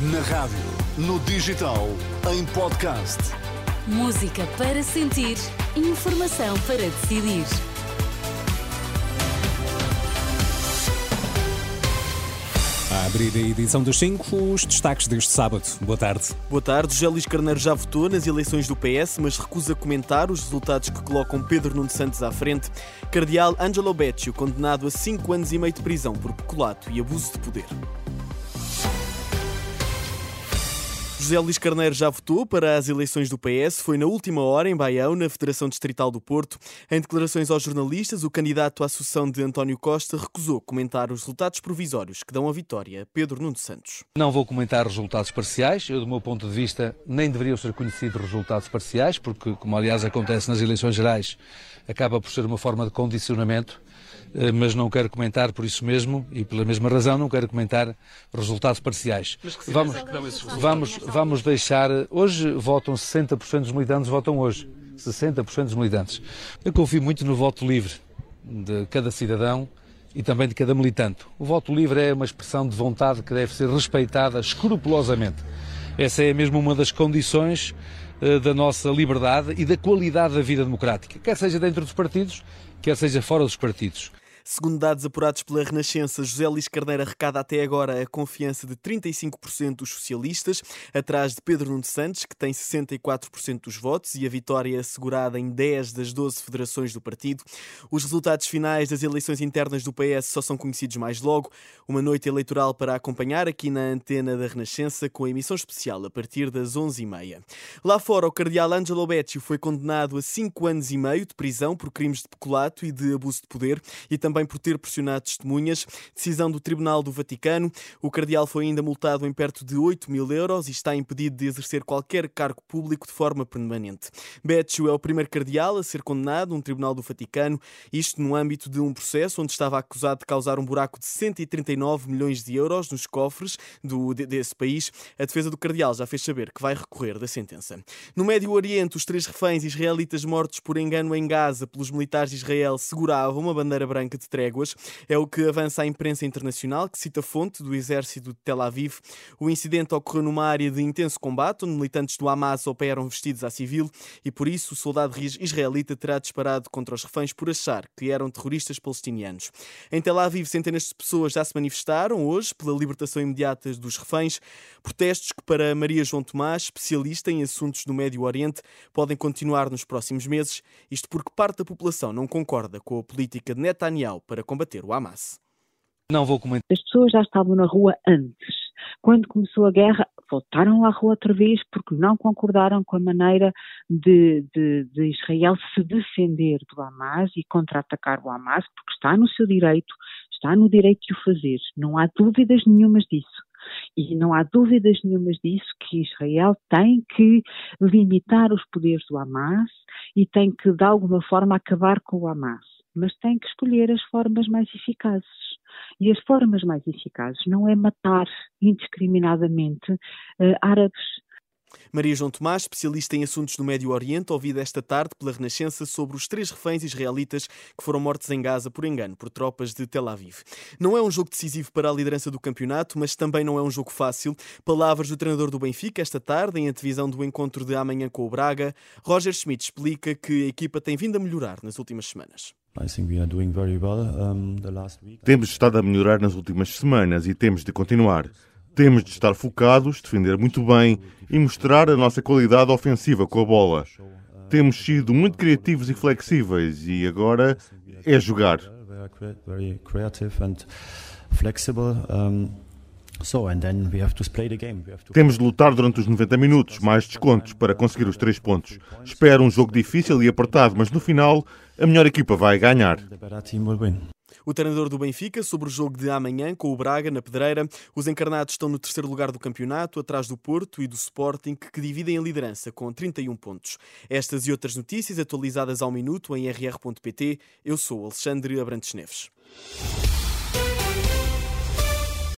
Na rádio, no digital, em podcast. Música para sentir, informação para decidir. A abrir a edição dos 5, os destaques deste sábado. Boa tarde. Boa tarde. José Luís Carneiro já votou nas eleições do PS, mas recusa comentar os resultados que colocam Pedro Nuno Santos à frente. Cardeal Angelo Beccio, condenado a 5 anos e meio de prisão por peculato e abuso de poder. José Luís Carneiro já votou para as eleições do PS. Foi na última hora em Baião, na Federação Distrital do Porto. Em declarações aos jornalistas, o candidato à sucessão de António Costa recusou comentar os resultados provisórios que dão a vitória a Pedro Nuno Santos. Não vou comentar resultados parciais. Eu, do meu ponto de vista, nem deveriam ser conhecidos resultados parciais, porque, como aliás acontece nas eleições gerais, acaba por ser uma forma de condicionamento mas não quero comentar por isso mesmo e pela mesma razão não quero comentar resultados parciais. Vamos, vamos, vamos deixar. Hoje votam 60% dos militantes, votam hoje. 60% dos militantes. Eu confio muito no voto livre de cada cidadão e também de cada militante. O voto livre é uma expressão de vontade que deve ser respeitada escrupulosamente. Essa é mesmo uma das condições uh, da nossa liberdade e da qualidade da vida democrática, quer seja dentro dos partidos, quer seja fora dos partidos. Segundo dados apurados pela Renascença, José Luís Carneiro arrecada até agora a confiança de 35% dos socialistas, atrás de Pedro Nuno Santos, que tem 64% dos votos e a vitória assegurada em 10 das 12 federações do partido. Os resultados finais das eleições internas do PS só são conhecidos mais logo. Uma noite eleitoral para acompanhar aqui na antena da Renascença, com a emissão especial a partir das 11h30. Lá fora, o cardeal Angelo Beccio foi condenado a 5 anos e meio de prisão por crimes de peculato e de abuso de poder e também também por ter pressionado testemunhas. Decisão do Tribunal do Vaticano. O cardeal foi ainda multado em perto de 8 mil euros e está impedido de exercer qualquer cargo público de forma permanente. Beccio é o primeiro cardeal a ser condenado num Tribunal do Vaticano, isto no âmbito de um processo onde estava acusado de causar um buraco de 139 milhões de euros nos cofres do, desse país. A defesa do cardeal já fez saber que vai recorrer da sentença. No Médio Oriente, os três reféns israelitas mortos por engano em Gaza pelos militares de Israel seguravam uma bandeira branca de tréguas. É o que avança a imprensa internacional, que cita fonte do exército de Tel Aviv. O incidente ocorreu numa área de intenso combate, onde militantes do Hamas operam vestidos a civil e, por isso, o soldado israelita terá disparado contra os reféns por achar que eram terroristas palestinianos. Em Tel Aviv, centenas de pessoas já se manifestaram hoje pela libertação imediata dos reféns. Protestos que, para Maria João Tomás, especialista em assuntos do Médio Oriente, podem continuar nos próximos meses, isto porque parte da população não concorda com a política de Netanyahu para combater o Hamas. Não vou comentar. As pessoas já estavam na rua antes. Quando começou a guerra, voltaram à rua outra vez porque não concordaram com a maneira de, de, de Israel se defender do Hamas e contra-atacar o Hamas, porque está no seu direito, está no direito de o fazer. Não há dúvidas nenhumas disso. E não há dúvidas nenhumas disso que Israel tem que limitar os poderes do Hamas e tem que, de alguma forma, acabar com o Hamas mas tem que escolher as formas mais eficazes. E as formas mais eficazes não é matar indiscriminadamente uh, árabes. Maria João Tomás, especialista em assuntos do Médio Oriente, ouvida esta tarde pela Renascença sobre os três reféns israelitas que foram mortos em Gaza por engano por tropas de Tel Aviv. Não é um jogo decisivo para a liderança do campeonato, mas também não é um jogo fácil. Palavras do treinador do Benfica esta tarde, em antevisão do encontro de amanhã com o Braga. Roger Schmidt explica que a equipa tem vindo a melhorar nas últimas semanas. Temos estado a melhorar nas últimas semanas e temos de continuar. Temos de estar focados, defender muito bem e mostrar a nossa qualidade ofensiva com a bola. Temos sido muito criativos e flexíveis e agora é jogar. Temos de lutar durante os 90 minutos, mais descontos para conseguir os três pontos. Espero um jogo difícil e apertado, mas no final a melhor equipa vai ganhar. O treinador do Benfica sobre o jogo de amanhã com o Braga na Pedreira. Os encarnados estão no terceiro lugar do campeonato, atrás do Porto e do Sporting, que dividem a liderança com 31 pontos. Estas e outras notícias atualizadas ao minuto em rr.pt. Eu sou Alexandre Abrantes Neves.